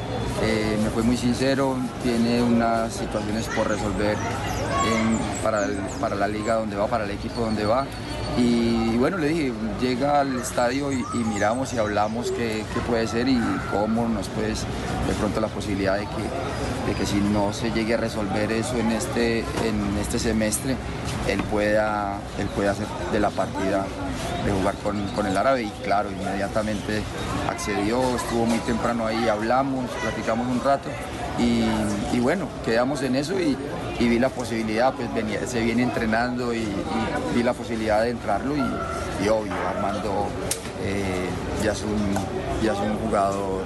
eh, me fue muy sincero, tiene unas situaciones por resolver para, para la liga donde va, para el equipo donde va. Y bueno, le dije, llega al estadio y, miramos y hablamos qué, puede ser y cómo nos puede, de pronto la posibilidad de que, de que si no se llegue a resolver eso en este, en este semestre, él pueda, él pueda hacer de la partida de jugar con, con el árabe y claro, inmediatamente accedió, estuvo muy temprano ahí, hablamos, platicamos un rato y, bueno, quedamos en eso y, vi la posibilidad, pues se viene entrenando y, vi la posibilidad de entrarlo y, obvio, Armando eh, ya, es un, ya es un jugador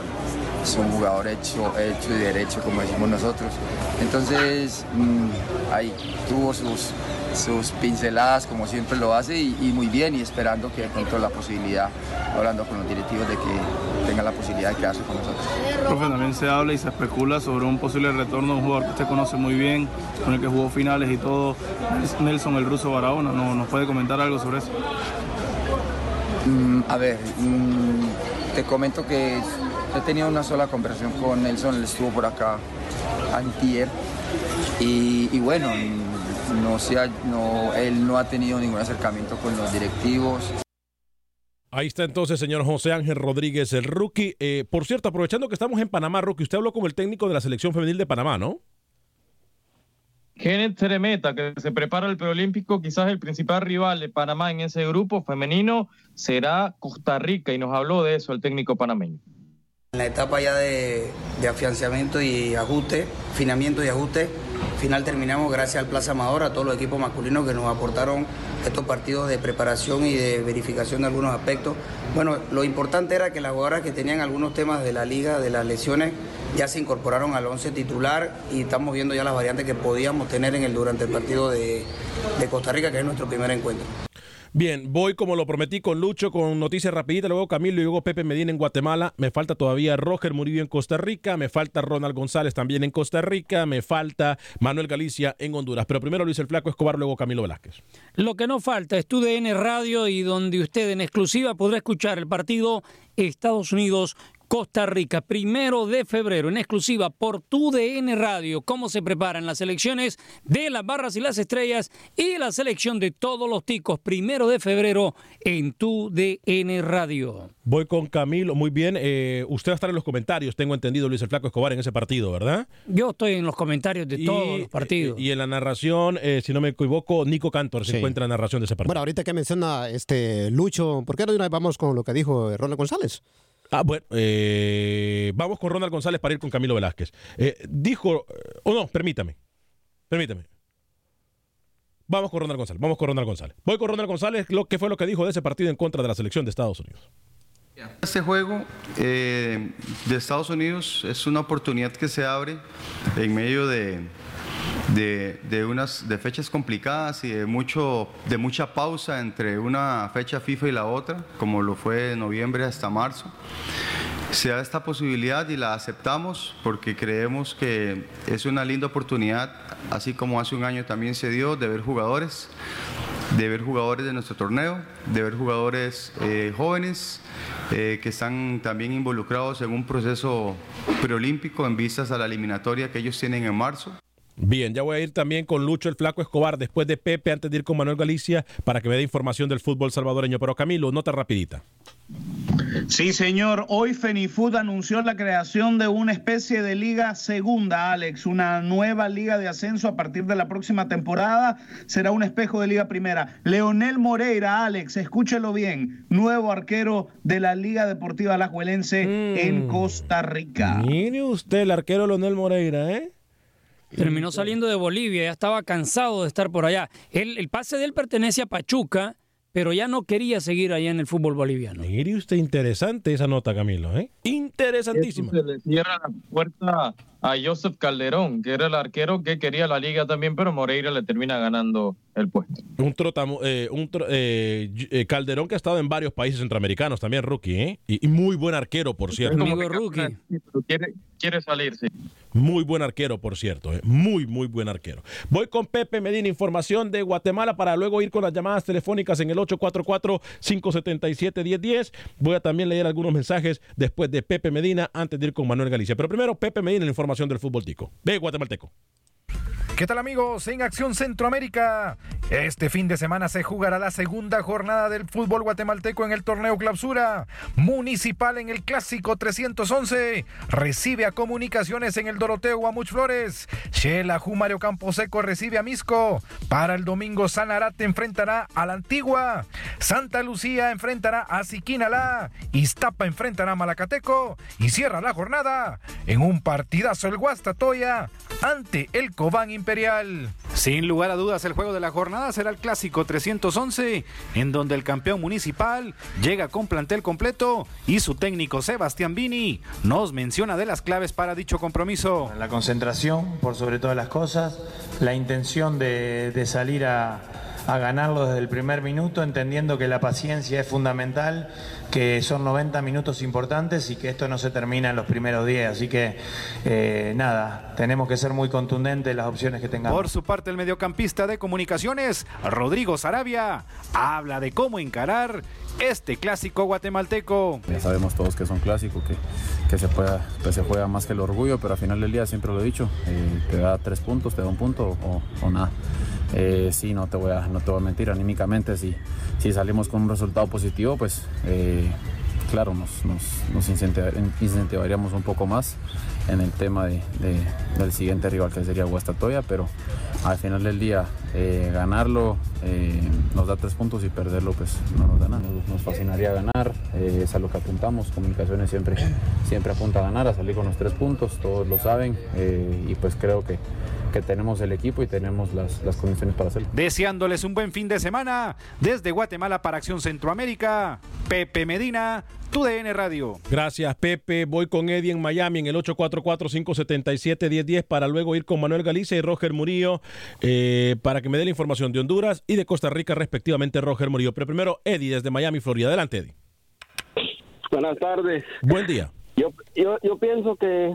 es un jugador hecho, hecho y derecho, como decimos nosotros. Entonces, mm, ahí tuvo sus, sus pinceladas como siempre lo hace y, muy bien y esperando que encuentre la posibilidad, hablando con los directivos de que tenga la posibilidad de quedarse con nosotros. Profe, también se habla y se especula sobre un posible retorno de un jugador que usted conoce muy bien, con el que jugó finales y todo, Nelson el ruso Barahona, ¿no, ¿nos puede comentar algo sobre eso? Mm, a ver, mm, te comento que he tenido una sola conversación con Nelson, él estuvo por acá antier y, y bueno, no, no, él no ha tenido ningún acercamiento con los directivos. Ahí está entonces, señor José Ángel Rodríguez, el rookie. Eh, por cierto, aprovechando que estamos en Panamá, rookie, usted habló con el técnico de la selección femenil de Panamá, ¿no? Kenneth Ceremeta, que se prepara el preolímpico, quizás el principal rival de Panamá en ese grupo femenino será Costa Rica, y nos habló de eso el técnico panameño. En la etapa ya de, de afianzamiento y ajuste, finamiento y ajuste, final terminamos gracias al Plaza Amador, a todos los equipos masculinos que nos aportaron estos partidos de preparación y de verificación de algunos aspectos. Bueno, lo importante era que las jugadoras que tenían algunos temas de la liga, de las lesiones, ya se incorporaron al 11 titular y estamos viendo ya las variantes que podíamos tener en el, durante el partido de, de Costa Rica, que es nuestro primer encuentro. Bien, voy como lo prometí con Lucho, con noticias rapiditas, luego Camilo y luego Pepe Medina en Guatemala. Me falta todavía Roger Murillo en Costa Rica, me falta Ronald González también en Costa Rica, me falta Manuel Galicia en Honduras. Pero primero Luis el Flaco Escobar, luego Camilo Velázquez. Lo que no falta es tu DN Radio y donde usted en exclusiva podrá escuchar el partido Estados Unidos Costa Rica, primero de febrero, en exclusiva por tu DN Radio, cómo se preparan las elecciones de las barras y las estrellas y la selección de todos los ticos, primero de febrero en tu DN Radio. Voy con Camilo, muy bien. Eh, usted va a estar en los comentarios, tengo entendido, Luis el Flaco Escobar, en ese partido, ¿verdad? Yo estoy en los comentarios de todos los partidos. Y en la narración, eh, si no me equivoco, Nico Cantor se encuentra en la narración de ese partido. Bueno, ahorita que menciona este Lucho, ¿por qué no vamos con lo que dijo Ronald González? Ah, bueno, eh, vamos con Ronald González para ir con Camilo Velázquez. Eh, dijo, o no, permítame, permítame. Vamos con Ronald González, vamos con Ronald González. Voy con Ronald González, lo que fue lo que dijo de ese partido en contra de la selección de Estados Unidos. Este juego eh, de Estados Unidos es una oportunidad que se abre en medio de, de, unas de fechas complicadas y de, mucho, de mucha pausa entre una fecha FIFA y la otra, como lo fue de noviembre hasta marzo. Se da esta posibilidad y la aceptamos porque creemos que es una linda oportunidad, así como hace un año también se dio, de ver jugadores, de ver jugadores de nuestro torneo, de ver jugadores eh, jóvenes eh, que están también involucrados en un proceso preolímpico en vistas a la eliminatoria que ellos tienen en marzo. Bien, ya voy a ir también con Lucho el Flaco Escobar después de Pepe, antes de ir con Manuel Galicia, para que me dé información del fútbol salvadoreño. Pero Camilo, nota rapidita. Sí, señor. Hoy Fenifood anunció la creación de una especie de liga segunda, Alex, una nueva liga de ascenso a partir de la próxima temporada. Será un espejo de liga primera. Leonel Moreira, Alex, escúchelo bien, nuevo arquero de la Liga Deportiva Alajuelense mm. en Costa Rica. Mire usted el arquero Leonel Moreira, ¿eh? Terminó saliendo de Bolivia, ya estaba cansado de estar por allá. El, el pase de él pertenece a Pachuca, pero ya no quería seguir allá en el fútbol boliviano. Mire usted interesante esa nota, Camilo, ¿eh? Interesantísima. Eso se le cierra la puerta a Joseph Calderón, que era el arquero que quería la liga también, pero Moreira le termina ganando el puesto. Un, trotamo, eh, un tro- eh, eh, Calderón que ha estado en varios países centroamericanos, también rookie, ¿eh? Y, y muy buen arquero, por cierto. Como que- Quiere, quiere salir, sí. Muy buen arquero, por cierto. ¿eh? Muy, muy buen arquero. Voy con Pepe Medina, información de Guatemala para luego ir con las llamadas telefónicas en el 844-577-1010. Voy a también leer algunos mensajes después de Pepe Medina antes de ir con Manuel Galicia. Pero primero, Pepe Medina, la información del fútbol tico. Ve, guatemalteco. ¿Qué tal amigos? En Acción Centroamérica. Este fin de semana se jugará la segunda jornada del fútbol guatemalteco en el torneo clausura. Municipal en el clásico 311. Recibe a comunicaciones en el Doroteo Guamuch Flores. Shela Jumario Camposeco recibe a Misco. Para el domingo Sanarate enfrentará a la Antigua. Santa Lucía enfrentará a Siquinalá. Iztapa enfrentará a Malacateco. Y cierra la jornada en un partidazo el Guastatoya ante el Cobán Imperial. Sin lugar a dudas, el juego de la jornada será el clásico 311, en donde el campeón municipal llega con plantel completo y su técnico Sebastián Vini nos menciona de las claves para dicho compromiso. La concentración, por sobre todas las cosas, la intención de, de salir a, a ganarlo desde el primer minuto, entendiendo que la paciencia es fundamental, que son 90 minutos importantes y que esto no se termina en los primeros días. Así que, eh, nada, tenemos que ser muy contundentes en las opciones que tengamos. Por su parte, el mediocampista de comunicaciones, Rodrigo Sarabia, habla de cómo encarar este clásico guatemalteco. Ya sabemos todos que es un clásico, que, que se, pueda, que se juega más que el orgullo, pero al final del día siempre lo he dicho, eh, te da tres puntos, te da un punto o, o nada. Eh, sí, no te, voy a, no te voy a mentir, anímicamente, si, si salimos con un resultado positivo, pues eh, claro, nos, nos, nos incentiva- incentivaríamos un poco más en el tema de, de- del siguiente rival que sería Guastatoya, pero al final del día eh, ganarlo nos da tres puntos y perderlo pues no nos da nada. Nos, fascinaría ganar, es a lo que apuntamos, comunicaciones siempre, siempre apunta a ganar, a salir con los tres puntos, todos lo saben y pues creo que, que tenemos el equipo y tenemos las, las condiciones para hacerlo. Deseándoles un buen fin de semana desde Guatemala para Acción Centroamérica, Pepe Medina, TUDN Radio. Gracias, Pepe. Voy con Eddie en Miami en el 844-577-1010 para luego ir con Manuel Galicia y Roger Murillo eh, para que me dé la información de Honduras y de Costa Rica, respectivamente, Roger Murillo. Pero primero, Eddie desde Miami, Florida. Adelante, Eddie. Buenas tardes. Buen día. Yo, yo, yo pienso que,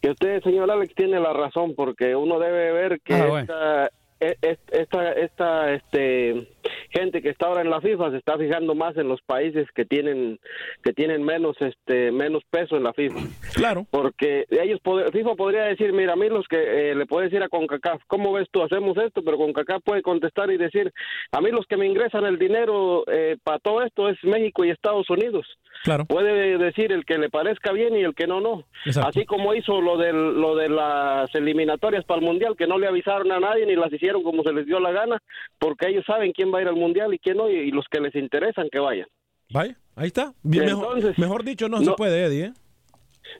que usted, señor Alex, tiene la razón porque uno debe ver que Ah, bueno. esta, e- e- esta, esta este, gente que está ahora en la FIFA se está fijando más en los países que tienen que tienen menos este menos peso en la FIFA. Claro. Porque ellos pod- FIFA podría decir, mira, a mí los que eh, le puede decir a CONCACAF, ¿cómo ves tú? Hacemos esto, pero CONCACAF puede contestar y decir, a mí los que me ingresan el dinero eh, para todo esto es México y Estados Unidos. Claro. Puede decir el que le parezca bien y el que no, no. Exacto. Así como hizo lo, del, lo de las eliminatorias para el Mundial, que no le avisaron a nadie ni las hicieron como se les dio la gana, porque ellos saben quién va a ir al Mundial y quién no, y, y los que les interesan que vayan. Vaya, ahí está. Bien, mejor, Entonces, mejor dicho, no, se no- puede, Eddie. ¿eh?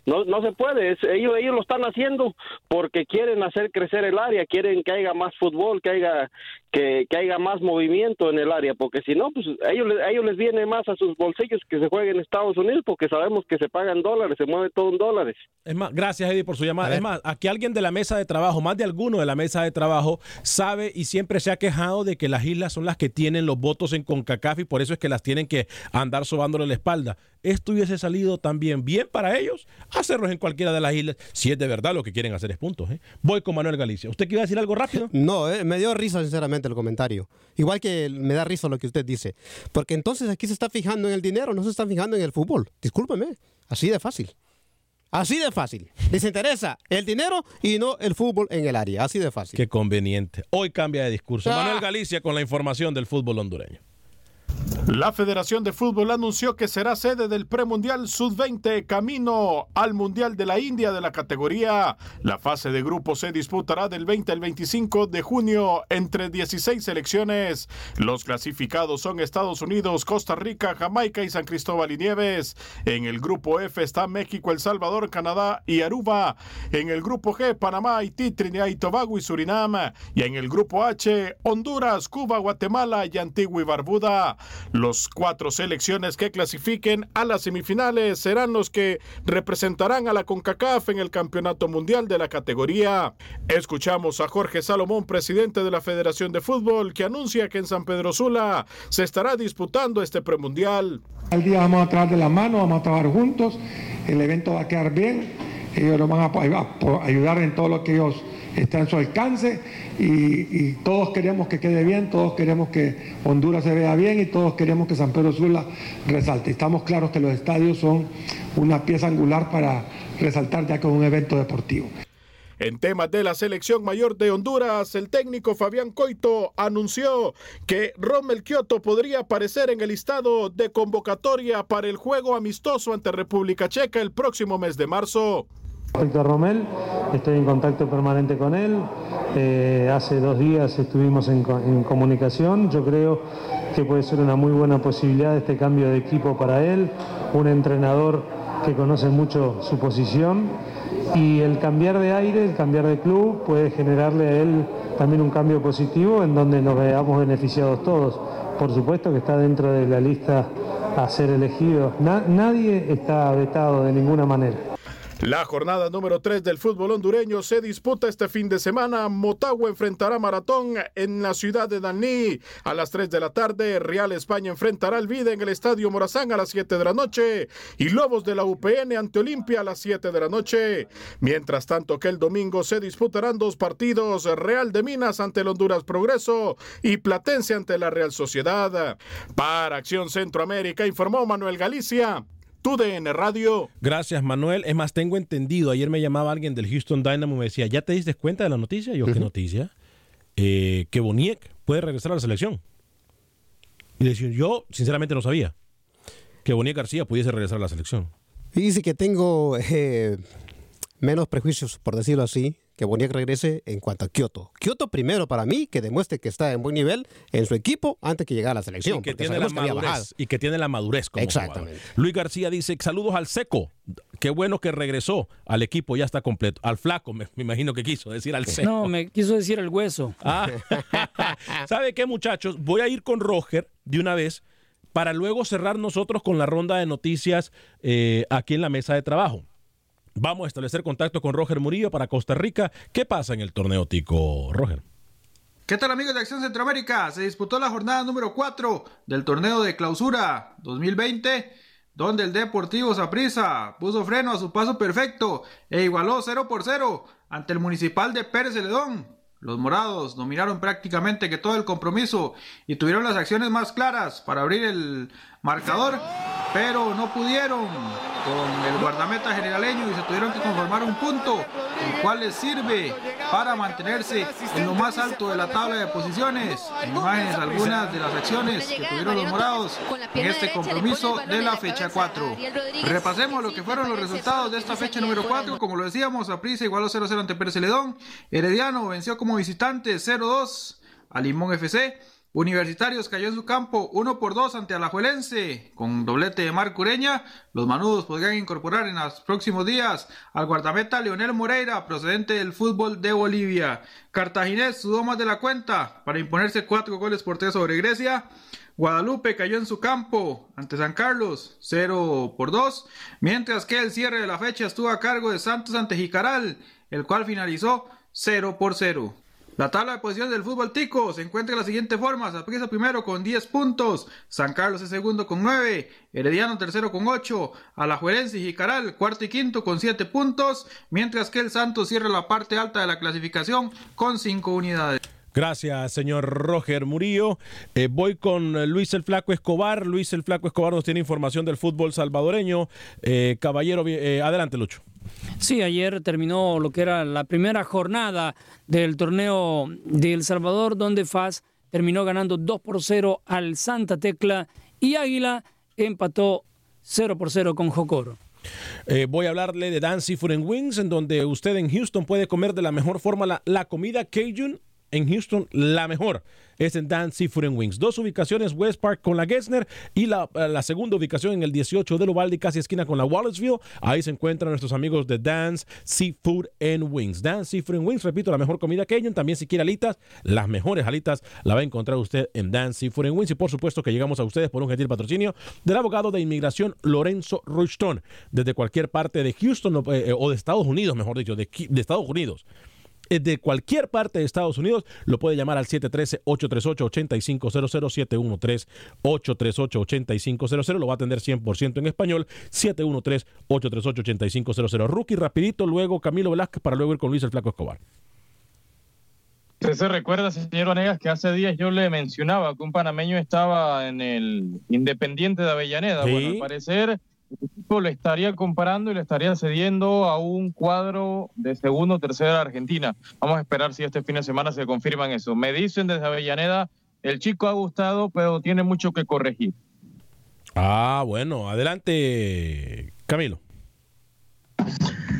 No, no se puede, es- ellos, ellos lo están haciendo porque quieren hacer crecer el área, quieren que haya más fútbol, que haya que, que haya más movimiento en el área, porque si no, pues a ellos, a ellos les viene más a sus bolsillos que se juegue en Estados Unidos, porque sabemos que se pagan dólares, se mueve todo en dólares. Es más, gracias Eddie por su llamada. Es más, aquí alguien de la mesa de trabajo, más de alguno de la mesa de trabajo, sabe y siempre se ha quejado de que las islas son las que tienen los votos en CONCACAF y por eso es que las tienen que andar sobándole la espalda. Esto hubiese salido también bien para ellos hacerlos en cualquiera de las islas, si es de verdad lo que quieren hacer es puntos. ¿eh? Voy con Manuel Galicia. ¿Usted quiere decir algo rápido? No, eh, me dio risa sinceramente el comentario. Igual que me da risa lo que usted dice. Porque entonces aquí se está fijando en el dinero, no se está fijando en el fútbol. Discúlpeme, así de fácil. Así de fácil. Les interesa el dinero y no el fútbol en el área. Así de fácil. Qué conveniente. Hoy cambia de discurso. Ah. Manuel Galicia con la información del fútbol hondureño. La Federación de Fútbol anunció que será sede del premundial Sub-20 camino al Mundial de la India de la categoría. La fase de grupo se disputará del 20 al 25 de junio entre 16 selecciones. Los clasificados son Estados Unidos, Costa Rica, Jamaica y San Cristóbal y Nieves. En el grupo F está México, El Salvador, Canadá y Aruba. En el grupo G, Panamá, Haití, Trinidad y Tobago y Surinam. Y en el grupo H, Honduras, Cuba, Guatemala y Antigua y Barbuda. Los cuatro selecciones que clasifiquen a las semifinales serán los que representarán a la CONCACAF en el Campeonato Mundial de la categoría. Escuchamos a Jorge Salomón, presidente de la Federación de Fútbol, que anuncia que en San Pedro Sula se estará disputando este premundial. Al día vamos a trabajar de la mano, vamos a trabajar juntos, el evento va a quedar bien, ellos nos van a ayudar en todo lo que ellos está en su alcance y, todos queremos que quede bien, todos queremos que Honduras se vea bien y todos queremos que San Pedro Sula resalte. Estamos claros que los estadios son una pieza angular para resaltar ya con un evento deportivo. En temas de la selección mayor de Honduras, el técnico Fabián Coito anunció que Rommel Kioto podría aparecer en el listado de convocatoria para el juego amistoso ante República Checa el próximo mes de marzo. Respecto a Romel, estoy en contacto permanente con él. Eh, hace dos días estuvimos en, comunicación. Yo creo que puede ser una muy buena posibilidad este cambio de equipo para él. Un entrenador que conoce mucho su posición y el cambiar de aire, el cambiar de club puede generarle a él también un cambio positivo en donde nos veamos beneficiados todos. Por supuesto que está dentro de la lista a ser elegido. nadie está vetado de ninguna manera. La jornada número 3 del fútbol hondureño se disputa este fin de semana. Motagua enfrentará Maratón en la ciudad de Daní a las 3 de la tarde. Real España enfrentará al Vida en el Estadio Morazán a las 7 de la noche. Y Lobos de la UPN ante Olimpia a las 7 de la noche. Mientras tanto que el domingo se disputarán dos partidos. Real de Minas ante el Honduras Progreso y Platense ante la Real Sociedad. Para Acción Centroamérica informó Manuel Galicia. Tu DN Radio. Gracias, Manuel. Es más, tengo entendido. Ayer me llamaba alguien del Houston Dynamo y me decía, ¿ya te diste cuenta de la noticia? Yo, ¿qué noticia? Eh, que Boniek puede regresar a la selección. Y decía, yo sinceramente no sabía que Boniek García pudiese regresar a la selección. Y dice que tengo eh, menos prejuicios, por decirlo así, que Boniek regrese en cuanto a Kioto. Kioto primero para mí, que demuestre que está en buen nivel en su equipo antes que llegue a la selección. Y que, tiene la, madurez, y que tiene la madurez como Exactamente. Luis García dice, saludos al seco. Qué bueno que regresó al equipo, ya está completo. Al flaco, me, imagino que quiso decir al seco. No, me quiso decir el hueso. Ah. ¿Sabe qué, muchachos? Voy a ir con Roger de una vez para luego cerrar nosotros con la ronda de noticias eh, aquí en la mesa de trabajo. Vamos a establecer contacto con Roger Murillo para Costa Rica. ¿Qué pasa en el torneo Tico, Roger? ¿Qué tal amigos de Acción Centroamérica? Se disputó la jornada número 4 del torneo de clausura 2020, donde el Deportivo Saprissa puso freno a su paso perfecto e igualó 0 por 0 ante el Municipal de Pérez Celedón. Los morados dominaron prácticamente que todo el compromiso y tuvieron las acciones más claras para abrir el marcador, pero no pudieron con el guardameta generaleño y se tuvieron que conformar un punto, el cual les sirve para mantenerse en lo más alto de la tabla de posiciones. En imágenes algunas de las acciones que tuvieron los morados en este compromiso de la fecha 4. Repasemos lo que fueron los resultados de esta fecha número 4. Como lo decíamos, Aprisa igualó 0-0 ante Pérez Celedón. Herediano venció como visitante 0-2 a Limón FC. Universitarios cayó en su campo 1 por 2 ante Alajuelense con doblete de Marco Ureña. Los manudos podrían incorporar en los próximos días al guardameta Leonel Moreira, procedente del fútbol de Bolivia. Cartaginés sudó más de la cuenta para imponerse 4 goles por 3 sobre Grecia. Guadalupe cayó en su campo ante San Carlos 0 por 2, mientras que el cierre de la fecha estuvo a cargo de Santos ante Jicaral, el cual finalizó 0 por 0. La tabla de posiciones del fútbol tico se encuentra de la siguiente forma. Saprissa primero con 10 puntos, San Carlos es segundo con 9, Herediano tercero con 8, Alajuelense y Jicaral cuarto y quinto con 7 puntos, mientras que el Santos cierra la parte alta de la clasificación con 5 unidades. Gracias, señor Roger Murillo. Eh, voy con Luis el Flaco Escobar. Luis el Flaco Escobar nos tiene información del fútbol salvadoreño. Eh, caballero, eh, adelante, Lucho. Sí, ayer terminó lo que era la primera jornada del torneo de El Salvador, donde FAS terminó ganando 2 por 0 al Santa Tecla y Águila empató 0 por 0 con Jocoro. Eh, voy a hablarle de Dan Seafood and Wings, en donde usted en Houston puede comer de la mejor forma la, la comida Cajun en Houston, la mejor es en Dan Seafood and Wings. Dos ubicaciones, West Park con la Gessner y la, eh, segunda ubicación en el 18 de Uvalde, casi esquina con la Wallaceville. Ahí se encuentran nuestros amigos de Dan's Seafood and Wings. Dan Seafood and Wings, repito, la mejor comida que ellos. También si quiere alitas, las mejores alitas la va a encontrar usted en Dan Seafood and Wings. Y por supuesto que llegamos a ustedes por un gentil patrocinio del abogado de inmigración Lorenzo Rushton. Desde cualquier parte de Houston eh, o de Estados Unidos, mejor dicho, de Estados Unidos de cualquier parte de Estados Unidos, lo puede llamar al 713-838-8500, 713-838-8500, lo va a atender 100% en español, 713-838-8500. Rookie, rapidito, luego Camilo Velázquez para luego ir con Luis el Flaco Escobar. Usted se recuerda, señor Vanegas, que hace días yo le mencionaba que un panameño estaba en el Independiente de Avellaneda. Sí. Bueno, al parecer el equipo le estaría comparando y le estaría cediendo a un cuadro de segundo o tercera de Argentina. Vamos a esperar si este fin de semana se confirman eso. Me dicen desde Avellaneda, el chico ha gustado, pero tiene mucho que corregir. Ah, bueno, adelante, Camilo.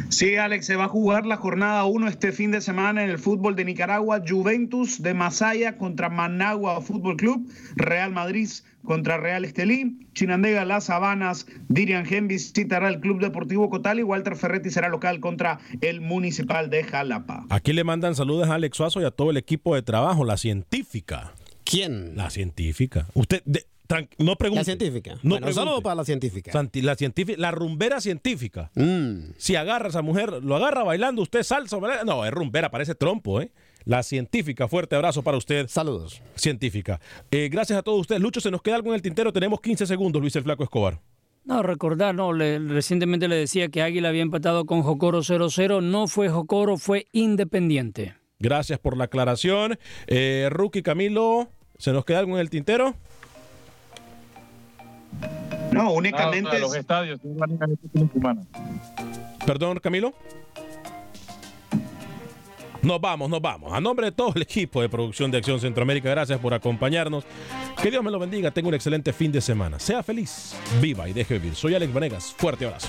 Sí, Alex, se va a jugar la jornada 1 este fin de semana en el fútbol de Nicaragua. Juventus de Masaya contra Managua Fútbol Club. Real Madrid contra Real Estelí. Chinandega Las Habanas. Dirian Gen visitará el Club Deportivo Cotal y Walter Ferretti será local contra el Municipal de Jalapa. Aquí le mandan saludos a Alex Suazo y a todo el equipo de trabajo, la científica. ¿Quién? La científica. Usted, de- tran- no pregunte. La científica. No bueno, saludo para la científica. Santi- la científica, la rumbera científica. Mm. Si agarra a esa mujer, lo agarra bailando, usted salsa. No, es rumbera, parece trompo, ¿eh? La científica, fuerte abrazo para usted. Saludos. Científica. Eh, gracias a todos ustedes. Lucho, se nos queda algo en el tintero. Tenemos 15 segundos, Luis el Flaco Escobar. No, recordar, no, le- recientemente le decía que Águila había empatado con Jocoro 0-0. No fue Jocoro, fue Independiente. Gracias por la aclaración. Eh, Rookie Camilo, ¿se nos queda algo en el tintero? No, únicamente. los estadios. Perdón, Camilo. Nos vamos, nos vamos. A nombre de todo el equipo de producción de Acción Centroamérica, gracias por acompañarnos. Que Dios me lo bendiga. Tenga un excelente fin de semana. Sea feliz, viva y deje vivir. Soy Alex Vanegas. Fuerte abrazo.